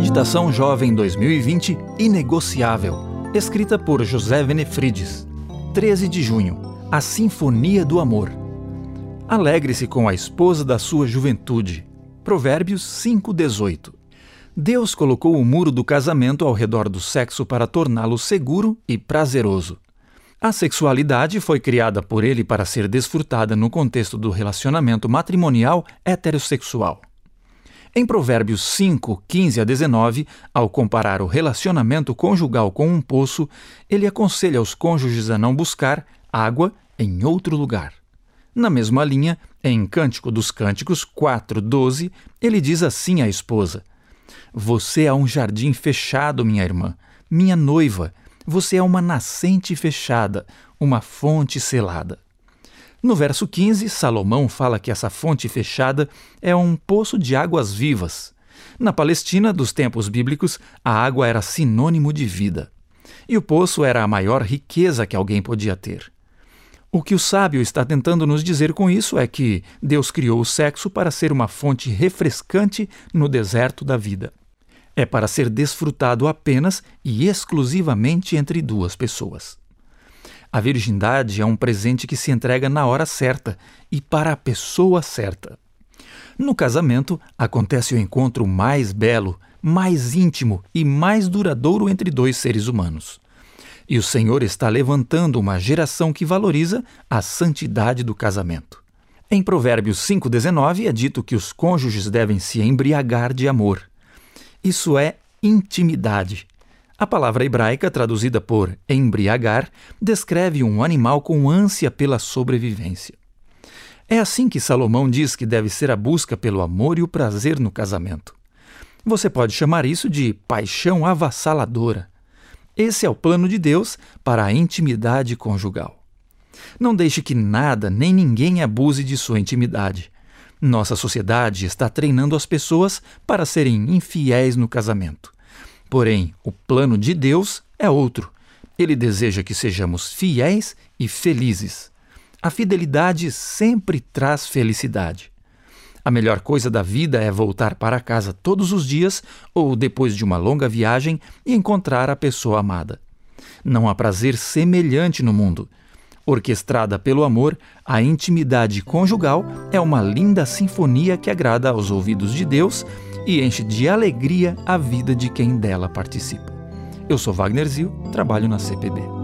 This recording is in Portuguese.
Meditação Jovem 2020 Inegociável, escrita por José Venefrides. 13 de junho A Sinfonia do Amor. Alegre-se com a esposa da sua juventude. Provérbios 5,18. Deus colocou o muro do casamento ao redor do sexo para torná-lo seguro e prazeroso. A sexualidade foi criada por ele para ser desfrutada no contexto do relacionamento matrimonial heterossexual. Em Provérbios 5, 15 a 19, ao comparar o relacionamento conjugal com um poço, ele aconselha os cônjuges a não buscar água em outro lugar. Na mesma linha, em Cântico dos Cânticos 4, 12, ele diz assim à esposa: Você é um jardim fechado, minha irmã, minha noiva, você é uma nascente fechada, uma fonte selada. No verso 15, Salomão fala que essa fonte fechada é um poço de águas vivas. Na Palestina, dos tempos bíblicos, a água era sinônimo de vida. E o poço era a maior riqueza que alguém podia ter. O que o sábio está tentando nos dizer com isso é que Deus criou o sexo para ser uma fonte refrescante no deserto da vida. É para ser desfrutado apenas e exclusivamente entre duas pessoas. A virgindade é um presente que se entrega na hora certa e para a pessoa certa. No casamento, acontece o encontro mais belo, mais íntimo e mais duradouro entre dois seres humanos. E o Senhor está levantando uma geração que valoriza a santidade do casamento. Em Provérbios 5,19 é dito que os cônjuges devem se embriagar de amor. Isso é intimidade, a palavra hebraica, traduzida por embriagar, descreve um animal com ânsia pela sobrevivência. É assim que Salomão diz que deve ser a busca pelo amor e o prazer no casamento. Você pode chamar isso de paixão avassaladora. Esse é o plano de Deus para a intimidade conjugal. Não deixe que nada nem ninguém abuse de sua intimidade. Nossa sociedade está treinando as pessoas para serem infiéis no casamento. Porém, o plano de Deus é outro. Ele deseja que sejamos fiéis e felizes. A fidelidade sempre traz felicidade. A melhor coisa da vida é voltar para casa todos os dias ou depois de uma longa viagem e encontrar a pessoa amada. Não há prazer semelhante no mundo. Orquestrada pelo amor, a intimidade conjugal é uma linda sinfonia que agrada aos ouvidos de Deus e enche de alegria a vida de quem dela participa. Eu sou Wagner Zil, trabalho na CPB.